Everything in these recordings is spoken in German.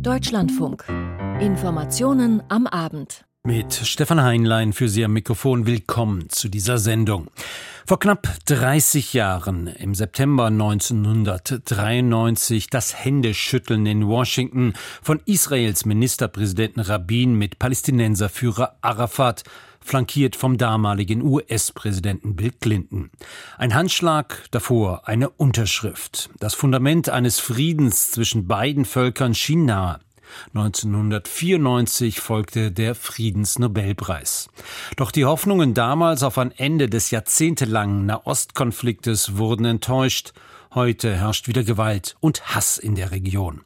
Deutschlandfunk. Informationen am Abend. Mit Stefan Heinlein für Sie am Mikrofon willkommen zu dieser Sendung. Vor knapp 30 Jahren, im September 1993, das Händeschütteln in Washington von Israels Ministerpräsidenten Rabin mit Palästinenserführer Arafat, flankiert vom damaligen US-Präsidenten Bill Clinton. Ein Handschlag, davor eine Unterschrift. Das Fundament eines Friedens zwischen beiden Völkern schien nahe. 1994 folgte der Friedensnobelpreis. Doch die Hoffnungen damals auf ein Ende des jahrzehntelangen Nahostkonfliktes wurden enttäuscht. Heute herrscht wieder Gewalt und Hass in der Region.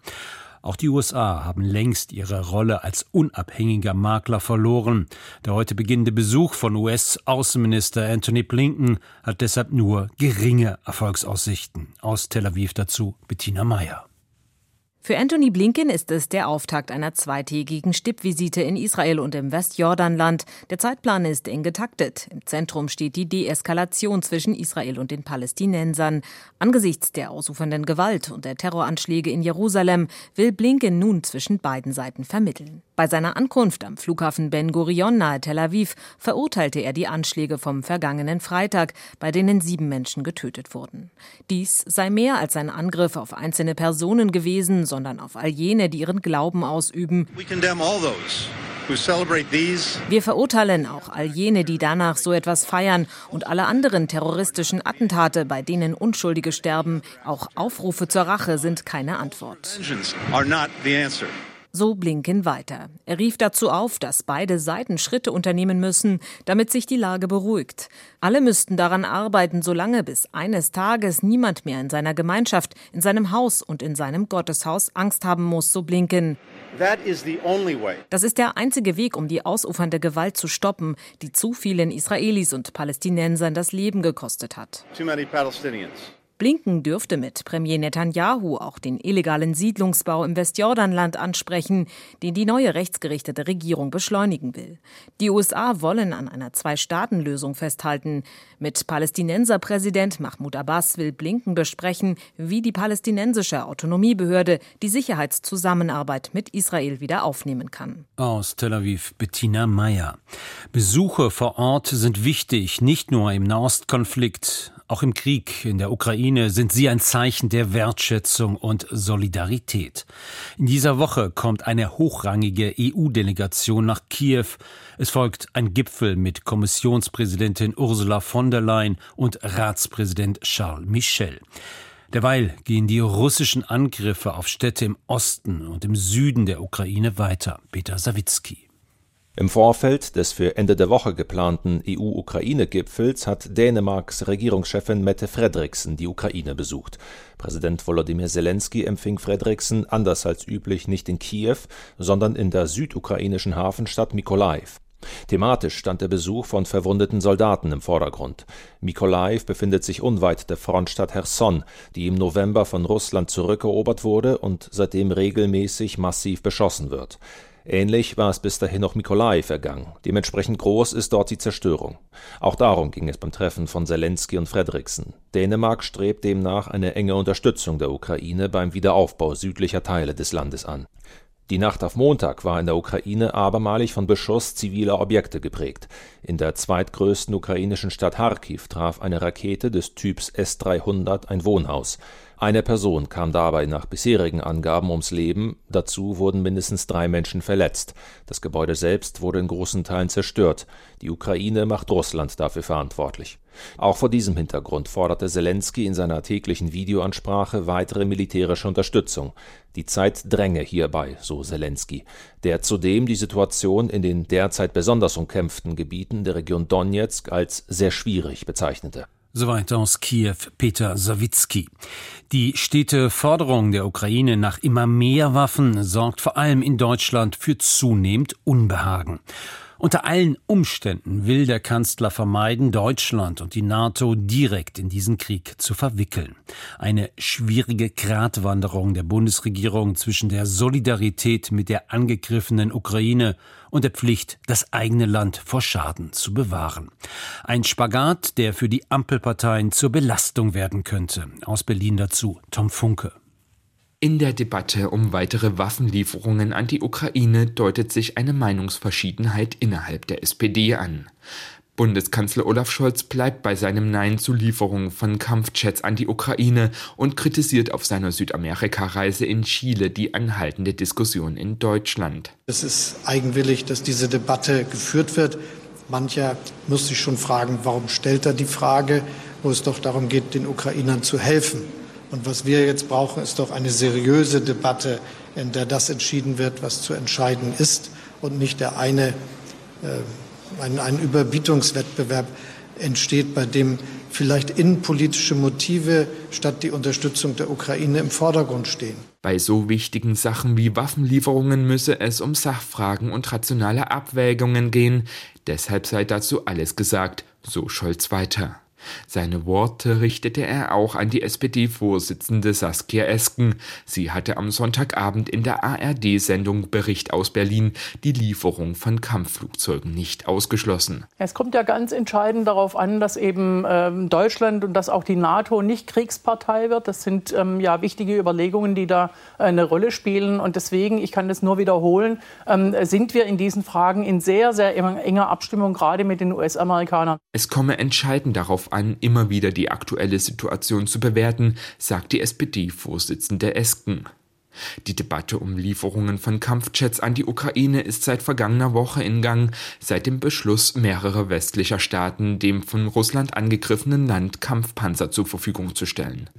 Auch die USA haben längst ihre Rolle als unabhängiger Makler verloren. Der heute beginnende Besuch von US-Außenminister Anthony Blinken hat deshalb nur geringe Erfolgsaussichten. Aus Tel Aviv dazu Bettina Meyer. Für Anthony Blinken ist es der Auftakt einer zweitägigen Stippvisite in Israel und im Westjordanland. Der Zeitplan ist eng getaktet. Im Zentrum steht die Deeskalation zwischen Israel und den Palästinensern. Angesichts der ausufernden Gewalt und der Terroranschläge in Jerusalem will Blinken nun zwischen beiden Seiten vermitteln. Bei seiner Ankunft am Flughafen Ben Gurion nahe Tel Aviv verurteilte er die Anschläge vom vergangenen Freitag, bei denen sieben Menschen getötet wurden. Dies sei mehr als ein Angriff auf einzelne Personen gewesen, sondern auf all jene, die ihren Glauben ausüben. Wir verurteilen auch all jene, die danach so etwas feiern und alle anderen terroristischen Attentate, bei denen Unschuldige sterben. Auch Aufrufe zur Rache sind keine Antwort. So Blinken weiter. Er rief dazu auf, dass beide Seiten Schritte unternehmen müssen, damit sich die Lage beruhigt. Alle müssten daran arbeiten, solange bis eines Tages niemand mehr in seiner Gemeinschaft, in seinem Haus und in seinem Gotteshaus Angst haben muss, so Blinken. Das ist der einzige Weg, um die ausufernde Gewalt zu stoppen, die zu vielen Israelis und Palästinensern das Leben gekostet hat. Blinken dürfte mit Premier Netanyahu auch den illegalen Siedlungsbau im Westjordanland ansprechen, den die neue rechtsgerichtete Regierung beschleunigen will. Die USA wollen an einer Zwei-Staaten-Lösung festhalten. Mit Palästinenserpräsident Mahmoud Abbas will Blinken besprechen, wie die palästinensische Autonomiebehörde die Sicherheitszusammenarbeit mit Israel wieder aufnehmen kann. Aus Tel Aviv Bettina Meyer. Besuche vor Ort sind wichtig, nicht nur im Nahostkonflikt. Auch im Krieg in der Ukraine sind sie ein Zeichen der Wertschätzung und Solidarität. In dieser Woche kommt eine hochrangige EU-Delegation nach Kiew. Es folgt ein Gipfel mit Kommissionspräsidentin Ursula von der Leyen und Ratspräsident Charles Michel. Derweil gehen die russischen Angriffe auf Städte im Osten und im Süden der Ukraine weiter. Peter Sawicki. Im Vorfeld des für Ende der Woche geplanten EU-Ukraine-Gipfels hat Dänemarks Regierungschefin Mette Frederiksen die Ukraine besucht. Präsident Volodymyr Zelensky empfing Frederiksen anders als üblich nicht in Kiew, sondern in der südukrainischen Hafenstadt Mykolaiv. Thematisch stand der Besuch von verwundeten Soldaten im Vordergrund. Mykolaiv befindet sich unweit der Frontstadt Cherson, die im November von Russland zurückerobert wurde und seitdem regelmäßig massiv beschossen wird. Ähnlich war es bis dahin noch Mykolaiv vergangen. Dementsprechend groß ist dort die Zerstörung. Auch darum ging es beim Treffen von Zelensky und Frederiksen. Dänemark strebt demnach eine enge Unterstützung der Ukraine beim Wiederaufbau südlicher Teile des Landes an. Die Nacht auf Montag war in der Ukraine abermalig von Beschuss ziviler Objekte geprägt. In der zweitgrößten ukrainischen Stadt Kharkiv traf eine Rakete des Typs S-300 ein Wohnhaus. Eine Person kam dabei nach bisherigen Angaben ums Leben, dazu wurden mindestens drei Menschen verletzt. Das Gebäude selbst wurde in großen Teilen zerstört. Die Ukraine macht Russland dafür verantwortlich. Auch vor diesem Hintergrund forderte Zelensky in seiner täglichen Videoansprache weitere militärische Unterstützung. Die Zeit dränge hierbei, so Zelensky, der zudem die Situation in den derzeit besonders umkämpften Gebieten der Region Donetsk als sehr schwierig bezeichnete. Soweit aus Kiew Peter Sawicki. Die stete Forderung der Ukraine nach immer mehr Waffen sorgt vor allem in Deutschland für zunehmend Unbehagen. Unter allen Umständen will der Kanzler vermeiden, Deutschland und die NATO direkt in diesen Krieg zu verwickeln. Eine schwierige Gratwanderung der Bundesregierung zwischen der Solidarität mit der angegriffenen Ukraine und der Pflicht, das eigene Land vor Schaden zu bewahren. Ein Spagat, der für die Ampelparteien zur Belastung werden könnte. Aus Berlin dazu Tom Funke. In der Debatte um weitere Waffenlieferungen an die Ukraine deutet sich eine Meinungsverschiedenheit innerhalb der SPD an. Bundeskanzler Olaf Scholz bleibt bei seinem Nein zu Lieferungen von Kampfjets an die Ukraine und kritisiert auf seiner Südamerika-Reise in Chile die anhaltende Diskussion in Deutschland. Es ist eigenwillig, dass diese Debatte geführt wird. Mancher muss sich schon fragen, warum stellt er die Frage, wo es doch darum geht, den Ukrainern zu helfen. Und was wir jetzt brauchen, ist doch eine seriöse Debatte, in der das entschieden wird, was zu entscheiden ist und nicht der eine äh, ein, ein Überbietungswettbewerb entsteht, bei dem vielleicht innenpolitische Motive statt die Unterstützung der Ukraine im Vordergrund stehen. Bei so wichtigen Sachen wie Waffenlieferungen müsse es um Sachfragen und rationale Abwägungen gehen. Deshalb sei dazu alles gesagt, so Scholz weiter. Seine Worte richtete er auch an die SPD-Vorsitzende Saskia Esken. Sie hatte am Sonntagabend in der ARD-Sendung Bericht aus Berlin die Lieferung von Kampfflugzeugen nicht ausgeschlossen. Es kommt ja ganz entscheidend darauf an, dass eben ähm, Deutschland und dass auch die NATO nicht Kriegspartei wird. Das sind ähm, ja wichtige Überlegungen, die da äh, eine Rolle spielen. Und deswegen, ich kann das nur wiederholen, ähm, sind wir in diesen Fragen in sehr, sehr enger Abstimmung, gerade mit den US-Amerikanern. Es komme entscheidend darauf an, immer wieder die aktuelle Situation zu bewerten, sagt die SPD-Vorsitzende Esken. Die Debatte um Lieferungen von Kampfjets an die Ukraine ist seit vergangener Woche in Gang, seit dem Beschluss mehrerer westlicher Staaten, dem von Russland angegriffenen Land Kampfpanzer zur Verfügung zu stellen.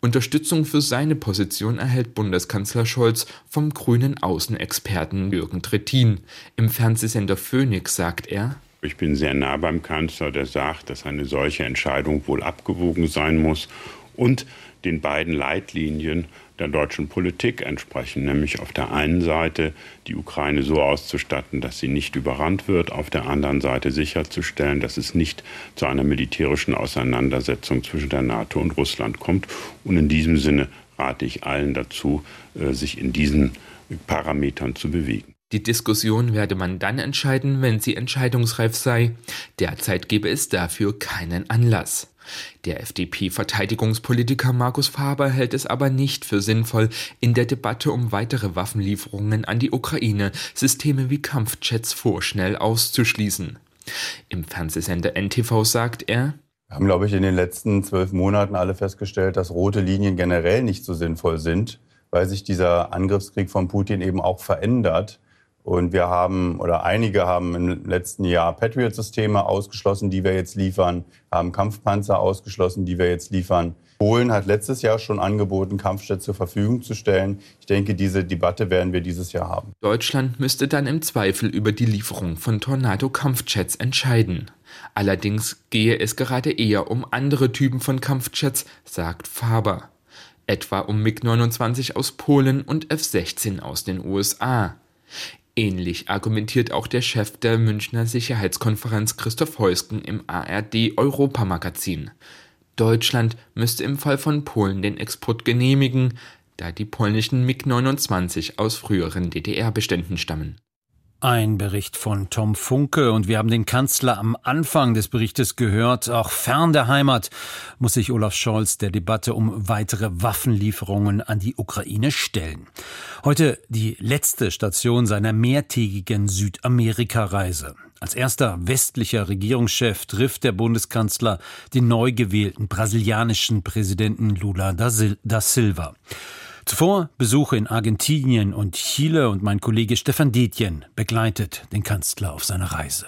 Unterstützung für seine Position erhält Bundeskanzler Scholz vom grünen Außenexperten Jürgen Trittin. Im Fernsehsender Phoenix sagt er, ich bin sehr nah beim Kanzler, der sagt, dass eine solche Entscheidung wohl abgewogen sein muss und den beiden Leitlinien der deutschen Politik entsprechen, nämlich auf der einen Seite die Ukraine so auszustatten, dass sie nicht überrannt wird, auf der anderen Seite sicherzustellen, dass es nicht zu einer militärischen Auseinandersetzung zwischen der NATO und Russland kommt. Und in diesem Sinne rate ich allen dazu, äh, sich in diesen Parametern zu bewegen. Die Diskussion werde man dann entscheiden, wenn sie entscheidungsreif sei. Derzeit gebe es dafür keinen Anlass. Der FDP-Verteidigungspolitiker Markus Faber hält es aber nicht für sinnvoll, in der Debatte um weitere Waffenlieferungen an die Ukraine Systeme wie Kampfjets vorschnell auszuschließen. Im Fernsehsender NTV sagt er, wir haben, glaube ich, in den letzten zwölf Monaten alle festgestellt, dass rote Linien generell nicht so sinnvoll sind, weil sich dieser Angriffskrieg von Putin eben auch verändert. Und wir haben, oder einige haben im letzten Jahr Patriot-Systeme ausgeschlossen, die wir jetzt liefern, haben Kampfpanzer ausgeschlossen, die wir jetzt liefern. Polen hat letztes Jahr schon angeboten, Kampfjets zur Verfügung zu stellen. Ich denke, diese Debatte werden wir dieses Jahr haben. Deutschland müsste dann im Zweifel über die Lieferung von Tornado-Kampfjets entscheiden. Allerdings gehe es gerade eher um andere Typen von Kampfjets, sagt Faber. Etwa um MiG-29 aus Polen und F-16 aus den USA. Ähnlich argumentiert auch der Chef der Münchner Sicherheitskonferenz Christoph Heusken im ARD Europamagazin. Deutschland müsste im Fall von Polen den Export genehmigen, da die polnischen MiG-29 aus früheren DDR-Beständen stammen. Ein Bericht von Tom Funke und wir haben den Kanzler am Anfang des Berichtes gehört. Auch fern der Heimat muss sich Olaf Scholz der Debatte um weitere Waffenlieferungen an die Ukraine stellen. Heute die letzte Station seiner mehrtägigen Südamerika-Reise. Als erster westlicher Regierungschef trifft der Bundeskanzler den neu gewählten brasilianischen Präsidenten Lula da Silva. Zuvor Besuche in Argentinien und Chile und mein Kollege Stefan Detjen begleitet den Kanzler auf seiner Reise.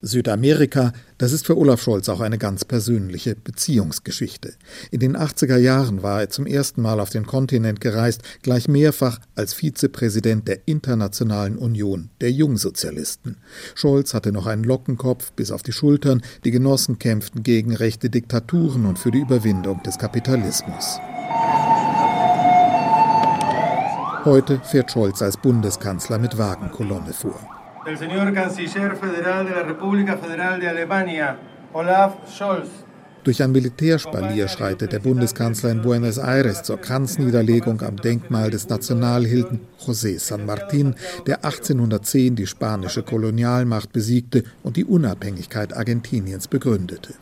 Südamerika, das ist für Olaf Scholz auch eine ganz persönliche Beziehungsgeschichte. In den 80er Jahren war er zum ersten Mal auf den Kontinent gereist, gleich mehrfach als Vizepräsident der Internationalen Union der Jungsozialisten. Scholz hatte noch einen Lockenkopf bis auf die Schultern, die Genossen kämpften gegen rechte Diktaturen und für die Überwindung des Kapitalismus. Heute fährt Scholz als Bundeskanzler mit Wagenkolonne vor. Del señor Canciller Federal de la República Federal de Alemania, Olaf Scholz. Durch ein Militärspalier schreitet der Bundeskanzler in Buenos Aires zur Kranzniederlegung am Denkmal des Nationalhelden José San Martín, der 1810 die spanische Kolonialmacht besiegte und die Unabhängigkeit Argentiniens begründete.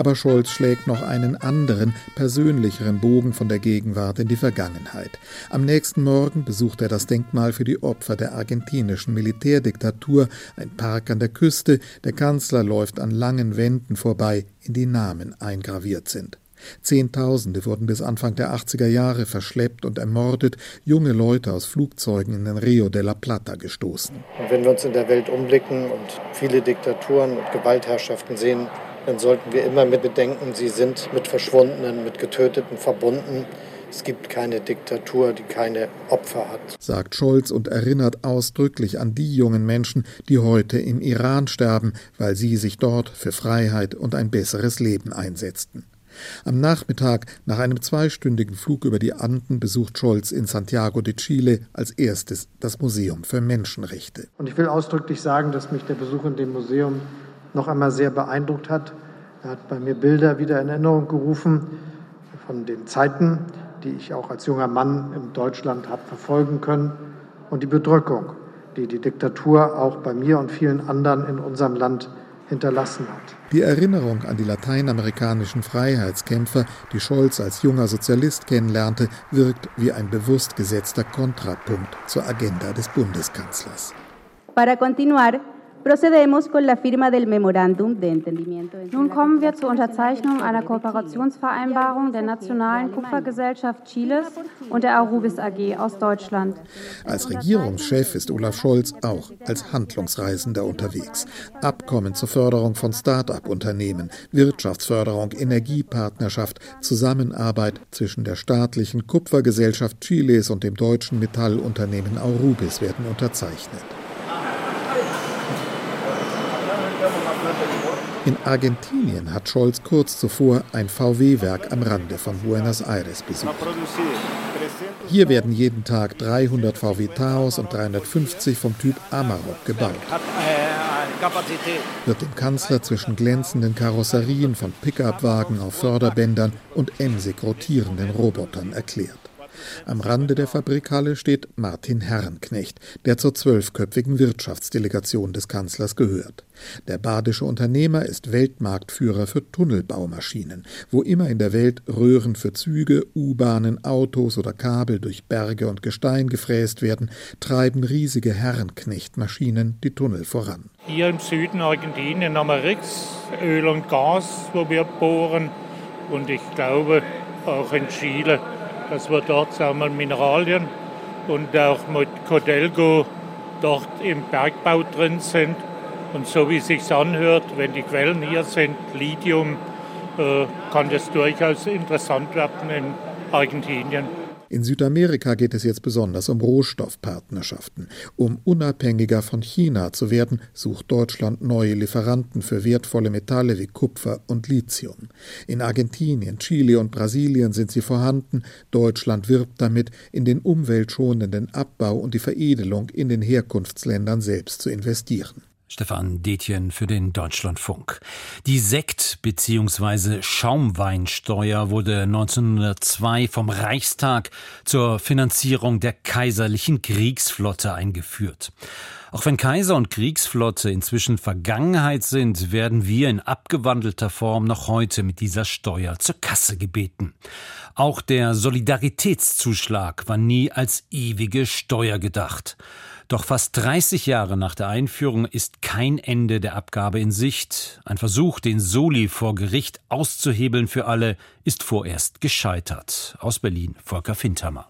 Aber Scholz schlägt noch einen anderen, persönlicheren Bogen von der Gegenwart in die Vergangenheit. Am nächsten Morgen besucht er das Denkmal für die Opfer der argentinischen Militärdiktatur, ein Park an der Küste. Der Kanzler läuft an langen Wänden vorbei, in die Namen eingraviert sind. Zehntausende wurden bis Anfang der 80er Jahre verschleppt und ermordet, junge Leute aus Flugzeugen in den Rio de la Plata gestoßen. Und wenn wir uns in der Welt umblicken und viele Diktaturen und Gewaltherrschaften sehen, dann sollten wir immer mit bedenken, sie sind mit Verschwundenen, mit Getöteten verbunden. Es gibt keine Diktatur, die keine Opfer hat. Sagt Scholz und erinnert ausdrücklich an die jungen Menschen, die heute im Iran sterben, weil sie sich dort für Freiheit und ein besseres Leben einsetzten. Am Nachmittag, nach einem zweistündigen Flug über die Anden, besucht Scholz in Santiago de Chile als erstes das Museum für Menschenrechte. Und ich will ausdrücklich sagen, dass mich der Besuch in dem Museum noch einmal sehr beeindruckt hat. Er hat bei mir Bilder wieder in Erinnerung gerufen von den Zeiten, die ich auch als junger Mann in Deutschland habe verfolgen können und die Bedrückung, die die Diktatur auch bei mir und vielen anderen in unserem Land hinterlassen hat. Die Erinnerung an die lateinamerikanischen Freiheitskämpfer, die Scholz als junger Sozialist kennenlernte, wirkt wie ein bewusst gesetzter Kontrapunkt zur Agenda des Bundeskanzlers. Para continuar, nun kommen wir zur Unterzeichnung einer Kooperationsvereinbarung der Nationalen Kupfergesellschaft Chiles und der Arubis AG aus Deutschland. Als Regierungschef ist Olaf Scholz auch als Handlungsreisender unterwegs. Abkommen zur Förderung von Start-up-Unternehmen, Wirtschaftsförderung, Energiepartnerschaft, Zusammenarbeit zwischen der staatlichen Kupfergesellschaft Chiles und dem deutschen Metallunternehmen Arubis werden unterzeichnet. In Argentinien hat Scholz kurz zuvor ein VW-Werk am Rande von Buenos Aires besucht. Hier werden jeden Tag 300 VW Taos und 350 vom Typ Amarok gebaut. Wird dem Kanzler zwischen glänzenden Karosserien von Pickup-Wagen auf Förderbändern und emsig rotierenden Robotern erklärt. Am Rande der Fabrikhalle steht Martin Herrenknecht, der zur zwölfköpfigen Wirtschaftsdelegation des Kanzlers gehört. Der badische Unternehmer ist Weltmarktführer für Tunnelbaumaschinen. Wo immer in der Welt Röhren für Züge, U-Bahnen, Autos oder Kabel durch Berge und Gestein gefräst werden, treiben riesige Herrenknechtmaschinen die Tunnel voran. Hier im Süden Argentinien haben wir Rix, Öl und Gas, wo wir bohren. Und ich glaube auch in Chile dass wir dort wir, Mineralien und auch mit Codelgo dort im Bergbau drin sind. Und so wie es sich anhört, wenn die Quellen hier sind, Lithium, äh, kann das durchaus interessant werden in Argentinien. In Südamerika geht es jetzt besonders um Rohstoffpartnerschaften. Um unabhängiger von China zu werden, sucht Deutschland neue Lieferanten für wertvolle Metalle wie Kupfer und Lithium. In Argentinien, Chile und Brasilien sind sie vorhanden. Deutschland wirbt damit, in den umweltschonenden Abbau und die Veredelung in den Herkunftsländern selbst zu investieren. Stefan Detjen für den Deutschlandfunk. Die Sekt- bzw. Schaumweinsteuer wurde 1902 vom Reichstag zur Finanzierung der kaiserlichen Kriegsflotte eingeführt. Auch wenn Kaiser und Kriegsflotte inzwischen Vergangenheit sind, werden wir in abgewandelter Form noch heute mit dieser Steuer zur Kasse gebeten. Auch der Solidaritätszuschlag war nie als ewige Steuer gedacht. Doch fast 30 Jahre nach der Einführung ist kein Ende der Abgabe in Sicht. Ein Versuch, den Soli vor Gericht auszuhebeln für alle, ist vorerst gescheitert. Aus Berlin Volker Findhammer.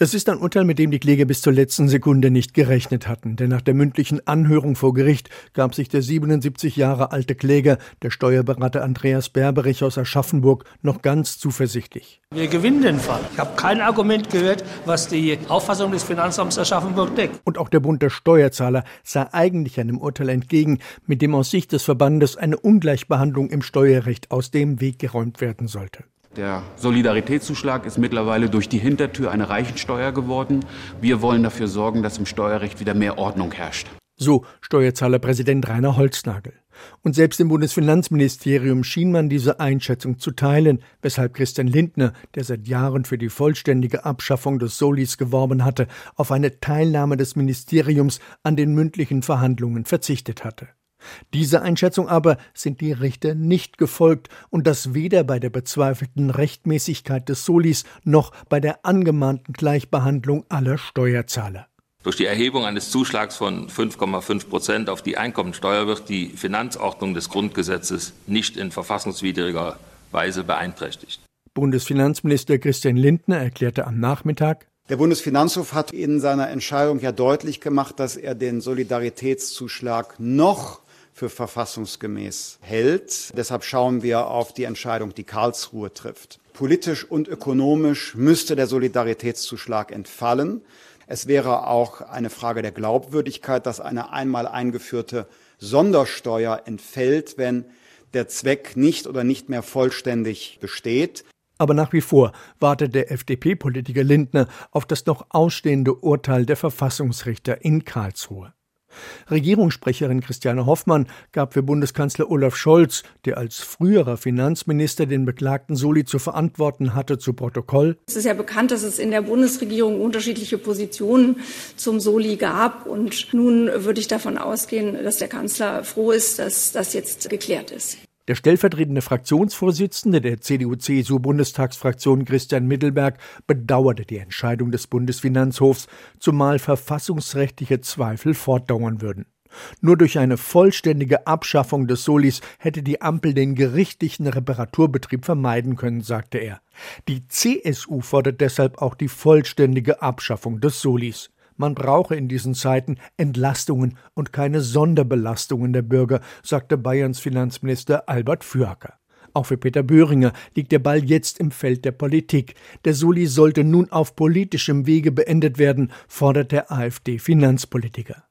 Das ist ein Urteil, mit dem die Kläger bis zur letzten Sekunde nicht gerechnet hatten, denn nach der mündlichen Anhörung vor Gericht gab sich der 77 Jahre alte Kläger, der Steuerberater Andreas Berberich aus Aschaffenburg, noch ganz zuversichtlich. Wir gewinnen den Fall. Ich habe kein Argument gehört, was die Auffassung des Finanzamts Aschaffenburg deckt. Und auch der Bund der Steuerzahler sah eigentlich einem Urteil entgegen, mit dem aus Sicht des Verbandes eine Ungleichbehandlung im Steuerrecht aus dem Weg geräumt werden sollte. Der Solidaritätszuschlag ist mittlerweile durch die Hintertür eine Reichensteuer geworden. Wir wollen dafür sorgen, dass im Steuerrecht wieder mehr Ordnung herrscht. So Steuerzahlerpräsident Rainer Holznagel. Und selbst im Bundesfinanzministerium schien man diese Einschätzung zu teilen, weshalb Christian Lindner, der seit Jahren für die vollständige Abschaffung des Solis geworben hatte, auf eine Teilnahme des Ministeriums an den mündlichen Verhandlungen verzichtet hatte. Dieser Einschätzung aber sind die Richter nicht gefolgt und das weder bei der bezweifelten Rechtmäßigkeit des Solis noch bei der angemahnten Gleichbehandlung aller Steuerzahler. Durch die Erhebung eines Zuschlags von 5,5 Prozent auf die Einkommensteuer wird die Finanzordnung des Grundgesetzes nicht in verfassungswidriger Weise beeinträchtigt. Bundesfinanzminister Christian Lindner erklärte am Nachmittag, der Bundesfinanzhof hat in seiner Entscheidung ja deutlich gemacht, dass er den Solidaritätszuschlag noch für verfassungsgemäß hält. Deshalb schauen wir auf die Entscheidung, die Karlsruhe trifft. Politisch und ökonomisch müsste der Solidaritätszuschlag entfallen. Es wäre auch eine Frage der Glaubwürdigkeit, dass eine einmal eingeführte Sondersteuer entfällt, wenn der Zweck nicht oder nicht mehr vollständig besteht. Aber nach wie vor wartet der FDP-Politiker Lindner auf das noch ausstehende Urteil der Verfassungsrichter in Karlsruhe. Regierungssprecherin Christiane Hoffmann gab für Bundeskanzler Olaf Scholz, der als früherer Finanzminister den beklagten Soli zu verantworten hatte, zu Protokoll. Es ist ja bekannt, dass es in der Bundesregierung unterschiedliche Positionen zum Soli gab. Und nun würde ich davon ausgehen, dass der Kanzler froh ist, dass das jetzt geklärt ist. Der stellvertretende Fraktionsvorsitzende der CDU-CSU-Bundestagsfraktion Christian Mittelberg bedauerte die Entscheidung des Bundesfinanzhofs, zumal verfassungsrechtliche Zweifel fortdauern würden. Nur durch eine vollständige Abschaffung des Solis hätte die Ampel den gerichtlichen Reparaturbetrieb vermeiden können, sagte er. Die CSU fordert deshalb auch die vollständige Abschaffung des Solis. Man brauche in diesen Zeiten Entlastungen und keine Sonderbelastungen der Bürger, sagte Bayerns Finanzminister Albert Fürker. Auch für Peter Böhringer liegt der Ball jetzt im Feld der Politik. Der Soli sollte nun auf politischem Wege beendet werden, fordert der AfD-Finanzpolitiker.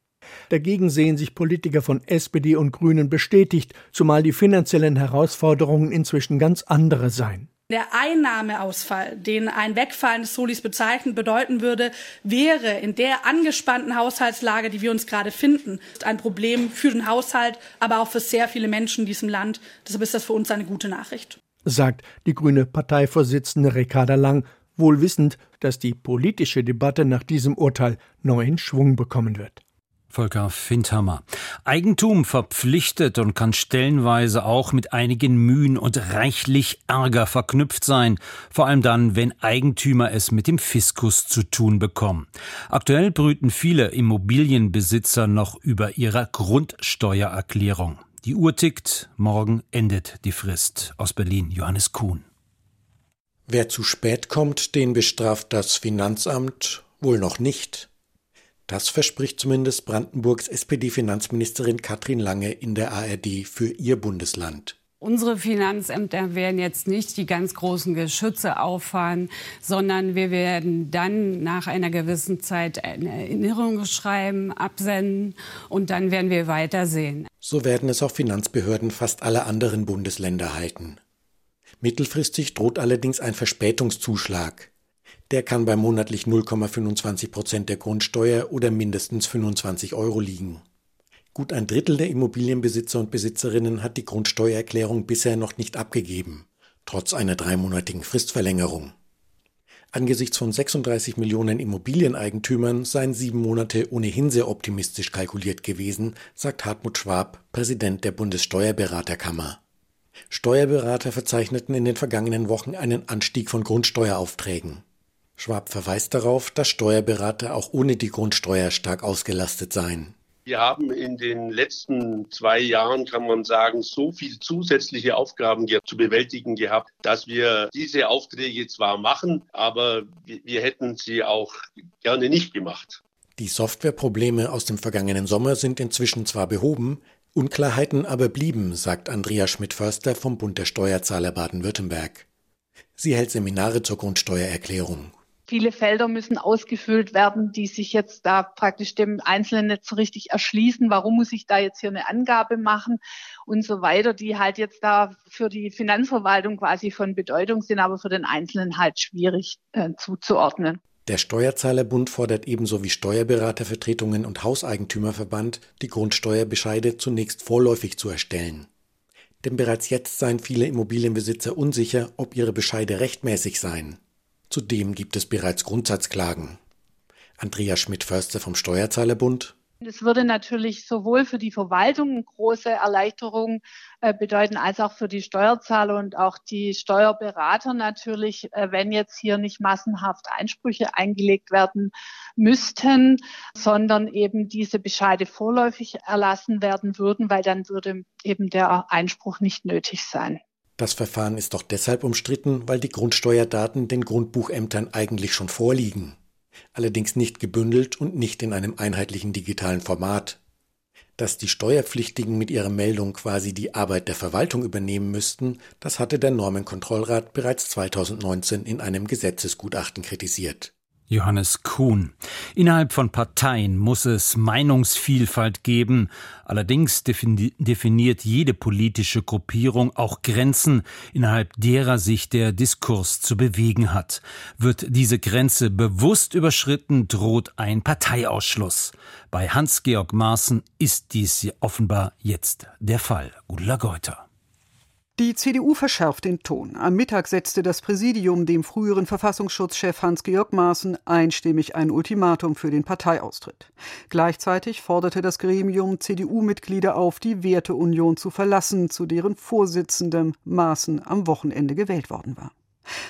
Dagegen sehen sich Politiker von SPD und Grünen bestätigt, zumal die finanziellen Herausforderungen inzwischen ganz andere seien. Der Einnahmeausfall, den ein Wegfallen des Solis bezeichnet bedeuten würde, wäre in der angespannten Haushaltslage, die wir uns gerade finden, ein Problem für den Haushalt, aber auch für sehr viele Menschen in diesem Land. Deshalb ist das für uns eine gute Nachricht. Sagt die grüne Parteivorsitzende Ricarda Lang, wohl wissend, dass die politische Debatte nach diesem Urteil neuen Schwung bekommen wird. Volker Findhammer. Eigentum verpflichtet und kann stellenweise auch mit einigen Mühen und reichlich Ärger verknüpft sein, vor allem dann, wenn Eigentümer es mit dem Fiskus zu tun bekommen. Aktuell brüten viele Immobilienbesitzer noch über ihre Grundsteuererklärung. Die Uhr tickt, morgen endet die Frist. Aus Berlin Johannes Kuhn. Wer zu spät kommt, den bestraft das Finanzamt wohl noch nicht. Das verspricht zumindest Brandenburgs SPD-Finanzministerin Katrin Lange in der ARD für ihr Bundesland. Unsere Finanzämter werden jetzt nicht die ganz großen Geschütze auffahren, sondern wir werden dann nach einer gewissen Zeit ein Erinnerungsschreiben absenden und dann werden wir weitersehen. So werden es auch Finanzbehörden fast aller anderen Bundesländer halten. Mittelfristig droht allerdings ein Verspätungszuschlag. Der kann bei monatlich 0,25 Prozent der Grundsteuer oder mindestens 25 Euro liegen. Gut ein Drittel der Immobilienbesitzer und Besitzerinnen hat die Grundsteuererklärung bisher noch nicht abgegeben, trotz einer dreimonatigen Fristverlängerung. Angesichts von 36 Millionen Immobilieneigentümern seien sieben Monate ohnehin sehr optimistisch kalkuliert gewesen, sagt Hartmut Schwab, Präsident der Bundessteuerberaterkammer. Steuerberater verzeichneten in den vergangenen Wochen einen Anstieg von Grundsteueraufträgen. Schwab verweist darauf, dass Steuerberater auch ohne die Grundsteuer stark ausgelastet seien. Wir haben in den letzten zwei Jahren, kann man sagen, so viel zusätzliche Aufgaben zu bewältigen gehabt, dass wir diese Aufträge zwar machen, aber wir hätten sie auch gerne nicht gemacht. Die Softwareprobleme aus dem vergangenen Sommer sind inzwischen zwar behoben, Unklarheiten aber blieben, sagt Andrea Schmidt-Förster vom Bund der Steuerzahler Baden-Württemberg. Sie hält Seminare zur Grundsteuererklärung. Viele Felder müssen ausgefüllt werden, die sich jetzt da praktisch dem Einzelnen nicht so richtig erschließen. Warum muss ich da jetzt hier eine Angabe machen und so weiter, die halt jetzt da für die Finanzverwaltung quasi von Bedeutung sind, aber für den Einzelnen halt schwierig äh, zuzuordnen. Der Steuerzahlerbund fordert ebenso wie Steuerberatervertretungen und Hauseigentümerverband, die Grundsteuerbescheide zunächst vorläufig zu erstellen. Denn bereits jetzt seien viele Immobilienbesitzer unsicher, ob ihre Bescheide rechtmäßig seien. Zudem gibt es bereits Grundsatzklagen. Andrea Schmidt-Förster vom Steuerzahlerbund. Das würde natürlich sowohl für die Verwaltung große Erleichterung äh, bedeuten, als auch für die Steuerzahler und auch die Steuerberater natürlich, äh, wenn jetzt hier nicht massenhaft Einsprüche eingelegt werden müssten, sondern eben diese Bescheide vorläufig erlassen werden würden, weil dann würde eben der Einspruch nicht nötig sein. Das Verfahren ist doch deshalb umstritten, weil die Grundsteuerdaten den Grundbuchämtern eigentlich schon vorliegen allerdings nicht gebündelt und nicht in einem einheitlichen digitalen Format. Dass die Steuerpflichtigen mit ihrer Meldung quasi die Arbeit der Verwaltung übernehmen müssten, das hatte der Normenkontrollrat bereits 2019 in einem Gesetzesgutachten kritisiert. Johannes Kuhn. Innerhalb von Parteien muss es Meinungsvielfalt geben. Allerdings definiert jede politische Gruppierung auch Grenzen, innerhalb derer sich der Diskurs zu bewegen hat. Wird diese Grenze bewusst überschritten, droht ein Parteiausschluss. Bei Hans-Georg Maaßen ist dies offenbar jetzt der Fall. Gudula Geuter. Die CDU verschärft den Ton. Am Mittag setzte das Präsidium dem früheren Verfassungsschutzchef Hans-Georg Maaßen einstimmig ein Ultimatum für den Parteiaustritt. Gleichzeitig forderte das Gremium CDU-Mitglieder auf, die Werteunion zu verlassen, zu deren Vorsitzendem Maaßen am Wochenende gewählt worden war.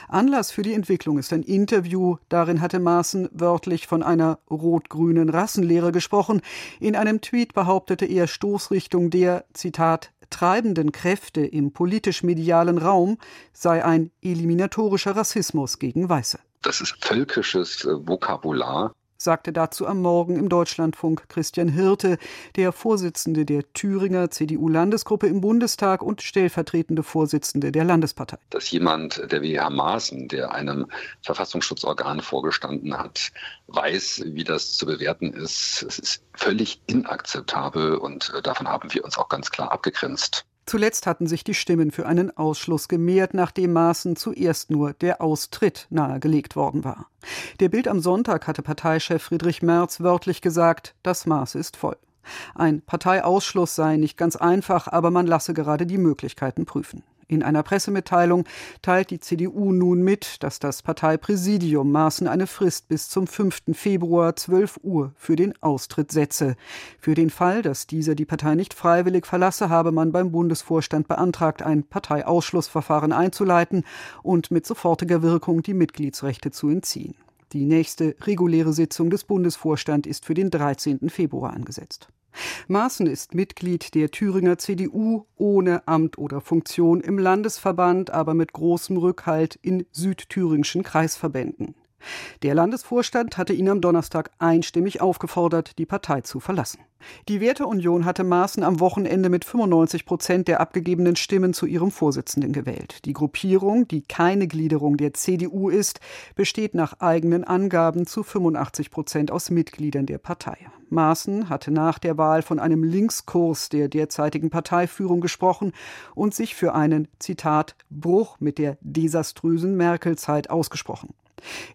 Anlass für die Entwicklung ist ein Interview. Darin hatte Maaßen wörtlich von einer rot-grünen Rassenlehre gesprochen. In einem Tweet behauptete er Stoßrichtung der, Zitat, treibenden Kräfte im politisch-medialen Raum sei ein eliminatorischer Rassismus gegen Weiße. Das ist völkisches äh, Vokabular, sagte dazu am Morgen im Deutschlandfunk Christian Hirte, der Vorsitzende der Thüringer CDU-Landesgruppe im Bundestag und stellvertretende Vorsitzende der Landespartei. Dass jemand, der wie Herr Maaßen, der einem Verfassungsschutzorgan vorgestanden hat, weiß, wie das zu bewerten ist, es ist völlig inakzeptabel und äh, davon haben wir uns auch ganz klar abgegrenzt. Zuletzt hatten sich die Stimmen für einen Ausschluss gemehrt, nachdem Maaßen zuerst nur der Austritt nahegelegt worden war. Der Bild am Sonntag hatte Parteichef Friedrich Merz wörtlich gesagt, das Maß ist voll. Ein Parteiausschluss sei nicht ganz einfach, aber man lasse gerade die Möglichkeiten prüfen. In einer Pressemitteilung teilt die CDU nun mit, dass das Parteipräsidium Maaßen eine Frist bis zum 5. Februar 12 Uhr für den Austritt setze. Für den Fall, dass dieser die Partei nicht freiwillig verlasse, habe man beim Bundesvorstand beantragt, ein Parteiausschlussverfahren einzuleiten und mit sofortiger Wirkung die Mitgliedsrechte zu entziehen. Die nächste reguläre Sitzung des Bundesvorstands ist für den 13. Februar angesetzt. Maaßen ist Mitglied der Thüringer CDU ohne Amt oder Funktion im Landesverband, aber mit großem Rückhalt in südthüringischen Kreisverbänden. Der Landesvorstand hatte ihn am Donnerstag einstimmig aufgefordert, die Partei zu verlassen. Die Werteunion hatte Maaßen am Wochenende mit 95 Prozent der abgegebenen Stimmen zu ihrem Vorsitzenden gewählt. Die Gruppierung, die keine Gliederung der CDU ist, besteht nach eigenen Angaben zu 85 Prozent aus Mitgliedern der Partei. Maaßen hatte nach der Wahl von einem Linkskurs der derzeitigen Parteiführung gesprochen und sich für einen, Zitat, Bruch mit der desaströsen Merkel-Zeit ausgesprochen.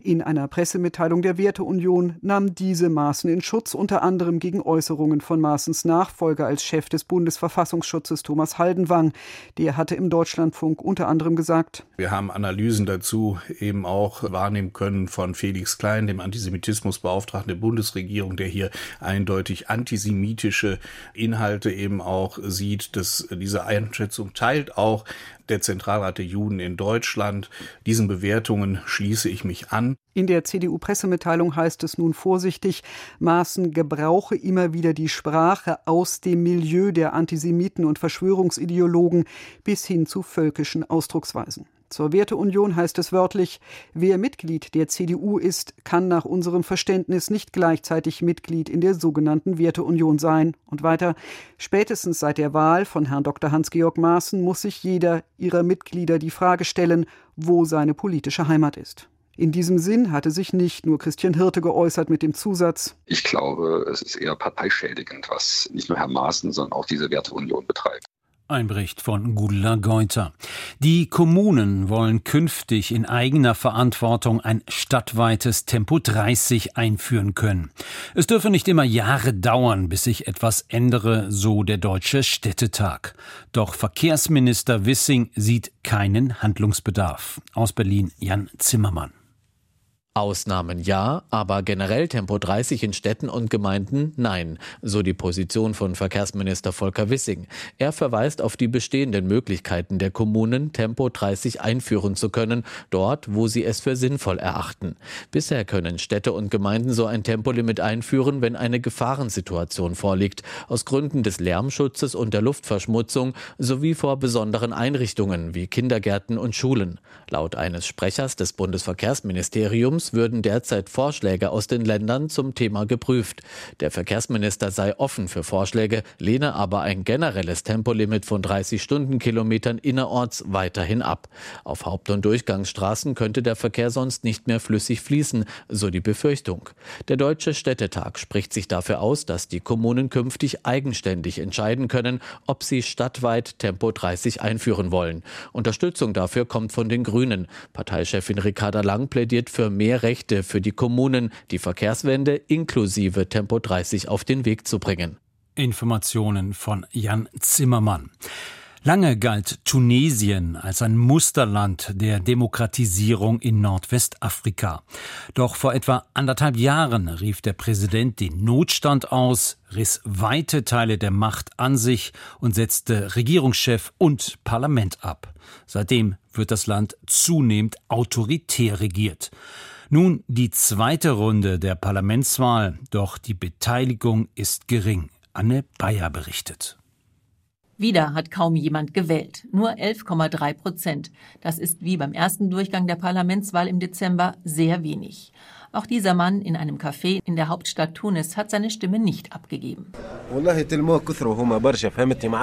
In einer Pressemitteilung der Werteunion nahm diese Maaßen in Schutz, unter anderem gegen Äußerungen von Maaßens Nachfolger als Chef des Bundesverfassungsschutzes Thomas Haldenwang. Der hatte im Deutschlandfunk unter anderem gesagt, Wir haben Analysen dazu eben auch wahrnehmen können von Felix Klein, dem Antisemitismusbeauftragten der Bundesregierung, der hier eindeutig antisemitische Inhalte eben auch sieht, dass diese Einschätzung teilt auch der Zentralrat der Juden in Deutschland. Diesen Bewertungen schließe ich mich an. In der CDU-Pressemitteilung heißt es nun vorsichtig, Maaßen gebrauche immer wieder die Sprache aus dem Milieu der Antisemiten und Verschwörungsideologen bis hin zu völkischen Ausdrucksweisen. Zur Werteunion heißt es wörtlich, wer Mitglied der CDU ist, kann nach unserem Verständnis nicht gleichzeitig Mitglied in der sogenannten Werteunion sein. Und weiter, spätestens seit der Wahl von Herrn Dr. Hans-Georg Maaßen muss sich jeder ihrer Mitglieder die Frage stellen, wo seine politische Heimat ist. In diesem Sinn hatte sich nicht nur Christian Hirte geäußert mit dem Zusatz Ich glaube, es ist eher parteischädigend, was nicht nur Herr Maaßen, sondern auch diese Werteunion betreibt. Ein Bericht von Gudula Geuter. Die Kommunen wollen künftig in eigener Verantwortung ein stadtweites Tempo 30 einführen können. Es dürfe nicht immer Jahre dauern, bis sich etwas ändere, so der Deutsche Städtetag. Doch Verkehrsminister Wissing sieht keinen Handlungsbedarf. Aus Berlin Jan Zimmermann. Ausnahmen ja, aber generell Tempo 30 in Städten und Gemeinden nein, so die Position von Verkehrsminister Volker Wissing. Er verweist auf die bestehenden Möglichkeiten der Kommunen, Tempo 30 einführen zu können, dort, wo sie es für sinnvoll erachten. Bisher können Städte und Gemeinden so ein Tempolimit einführen, wenn eine Gefahrensituation vorliegt, aus Gründen des Lärmschutzes und der Luftverschmutzung sowie vor besonderen Einrichtungen wie Kindergärten und Schulen. Laut eines Sprechers des Bundesverkehrsministeriums Bundesministeriums würden derzeit Vorschläge aus den Ländern zum Thema geprüft. Der Verkehrsminister sei offen für Vorschläge, lehne aber ein generelles Tempolimit von 30 Stundenkilometern innerorts weiterhin ab. Auf Haupt- und Durchgangsstraßen könnte der Verkehr sonst nicht mehr flüssig fließen, so die Befürchtung. Der Deutsche Städtetag spricht sich dafür aus, dass die Kommunen künftig eigenständig entscheiden können, ob sie stadtweit Tempo 30 einführen wollen. Unterstützung dafür kommt von den Grünen. Parteichefin Ricarda Lang plädiert für mehr mehr Rechte für die Kommunen, die Verkehrswende inklusive Tempo 30 auf den Weg zu bringen. Informationen von Jan Zimmermann. Lange galt Tunesien als ein Musterland der Demokratisierung in Nordwestafrika. Doch vor etwa anderthalb Jahren rief der Präsident den Notstand aus, riss weite Teile der Macht an sich und setzte Regierungschef und Parlament ab. Seitdem wird das Land zunehmend autoritär regiert. Nun die zweite Runde der Parlamentswahl, doch die Beteiligung ist gering. Anne Bayer berichtet. Wieder hat kaum jemand gewählt, nur 11,3 Prozent. Das ist wie beim ersten Durchgang der Parlamentswahl im Dezember sehr wenig. Auch dieser Mann in einem Café in der Hauptstadt Tunis hat seine Stimme nicht abgegeben.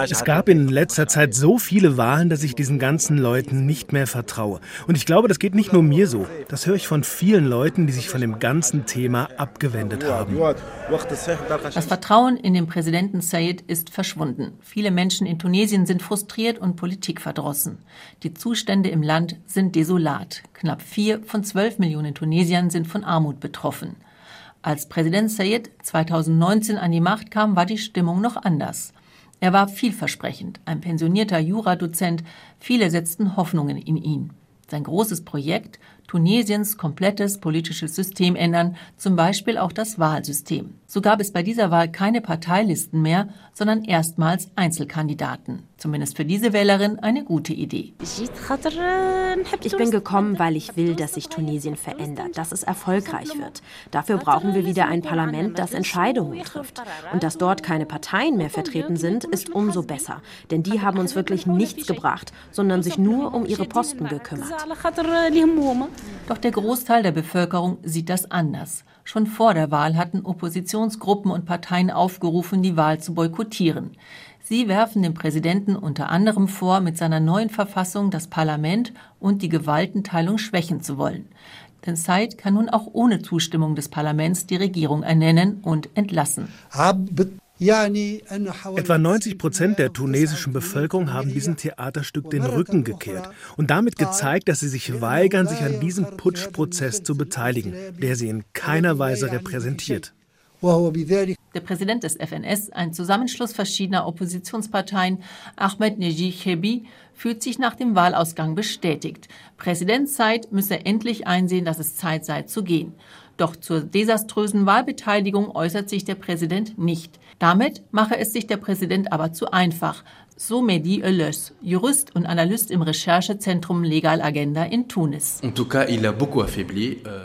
Es gab in letzter Zeit so viele Wahlen, dass ich diesen ganzen Leuten nicht mehr vertraue. Und ich glaube, das geht nicht nur mir so. Das höre ich von vielen Leuten, die sich von dem ganzen Thema abgewendet haben. Das Vertrauen in den Präsidenten Said ist verschwunden. Viele Menschen in Tunesien sind frustriert und politikverdrossen. Die Zustände im Land sind desolat. Knapp vier von zwölf Millionen Tunesiern sind von Armut betroffen. Als Präsident Sayed 2019 an die Macht kam, war die Stimmung noch anders. Er war vielversprechend, ein pensionierter Juradozent, viele setzten Hoffnungen in ihn. Sein großes Projekt, Tunesiens komplettes politisches System ändern, zum Beispiel auch das Wahlsystem. So gab es bei dieser Wahl keine Parteilisten mehr, sondern erstmals Einzelkandidaten. Zumindest für diese Wählerin eine gute Idee. Ich bin gekommen, weil ich will, dass sich Tunesien verändert, dass es erfolgreich wird. Dafür brauchen wir wieder ein Parlament, das Entscheidungen trifft. Und dass dort keine Parteien mehr vertreten sind, ist umso besser. Denn die haben uns wirklich nichts gebracht, sondern sich nur um ihre Posten gekümmert. Doch der Großteil der Bevölkerung sieht das anders. Schon vor der Wahl hatten Oppositionsgruppen und Parteien aufgerufen, die Wahl zu boykottieren. Sie werfen dem Präsidenten unter anderem vor, mit seiner neuen Verfassung das Parlament und die Gewaltenteilung schwächen zu wollen. Denn Said kann nun auch ohne Zustimmung des Parlaments die Regierung ernennen und entlassen. Etwa 90 Prozent der tunesischen Bevölkerung haben diesem Theaterstück den Rücken gekehrt und damit gezeigt, dass sie sich weigern, sich an diesem Putschprozess zu beteiligen, der sie in keiner Weise repräsentiert. Der Präsident des FNS, ein Zusammenschluss verschiedener Oppositionsparteien, Ahmed Neji Chebi, fühlt sich nach dem Wahlausgang bestätigt. Präsident Said müsse endlich einsehen, dass es Zeit sei zu gehen. Doch zur desaströsen Wahlbeteiligung äußert sich der Präsident nicht. Damit mache es sich der Präsident aber zu einfach, so Mehdi Ölös, Jurist und Analyst im Recherchezentrum Legal Agenda in Tunis. Euh,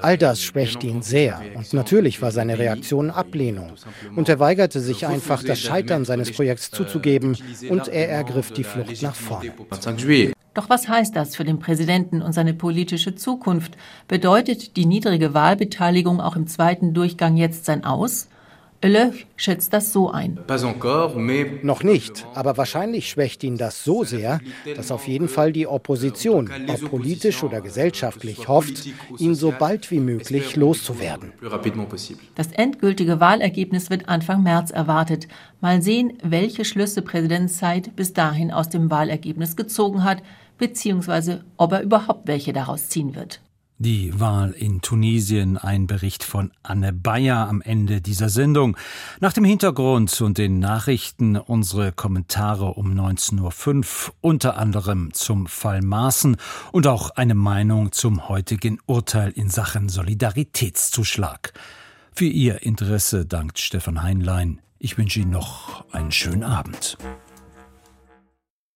All das schwächt ihn sehr. Und natürlich war seine Reaktion Ablehnung. Und er weigerte sich einfach, das Scheitern seines Projekts zuzugeben und er ergriff die Flucht nach vorne. Doch was heißt das für den Präsidenten und seine politische Zukunft? Bedeutet die niedrige Wahlbeteiligung auch im zweiten Durchgang jetzt sein Aus? Löch schätzt das so ein. Noch nicht, aber wahrscheinlich schwächt ihn das so sehr, dass auf jeden Fall die Opposition, ob politisch oder gesellschaftlich, hofft, ihn so bald wie möglich loszuwerden. Das endgültige Wahlergebnis wird Anfang März erwartet. Mal sehen, welche Schlüsse Präsident Said bis dahin aus dem Wahlergebnis gezogen hat, beziehungsweise ob er überhaupt welche daraus ziehen wird. Die Wahl in Tunesien, ein Bericht von Anne Bayer am Ende dieser Sendung. Nach dem Hintergrund und den Nachrichten unsere Kommentare um 19.05 Uhr, unter anderem zum Fall Maaßen und auch eine Meinung zum heutigen Urteil in Sachen Solidaritätszuschlag. Für Ihr Interesse dankt Stefan Heinlein. Ich wünsche Ihnen noch einen schönen Abend.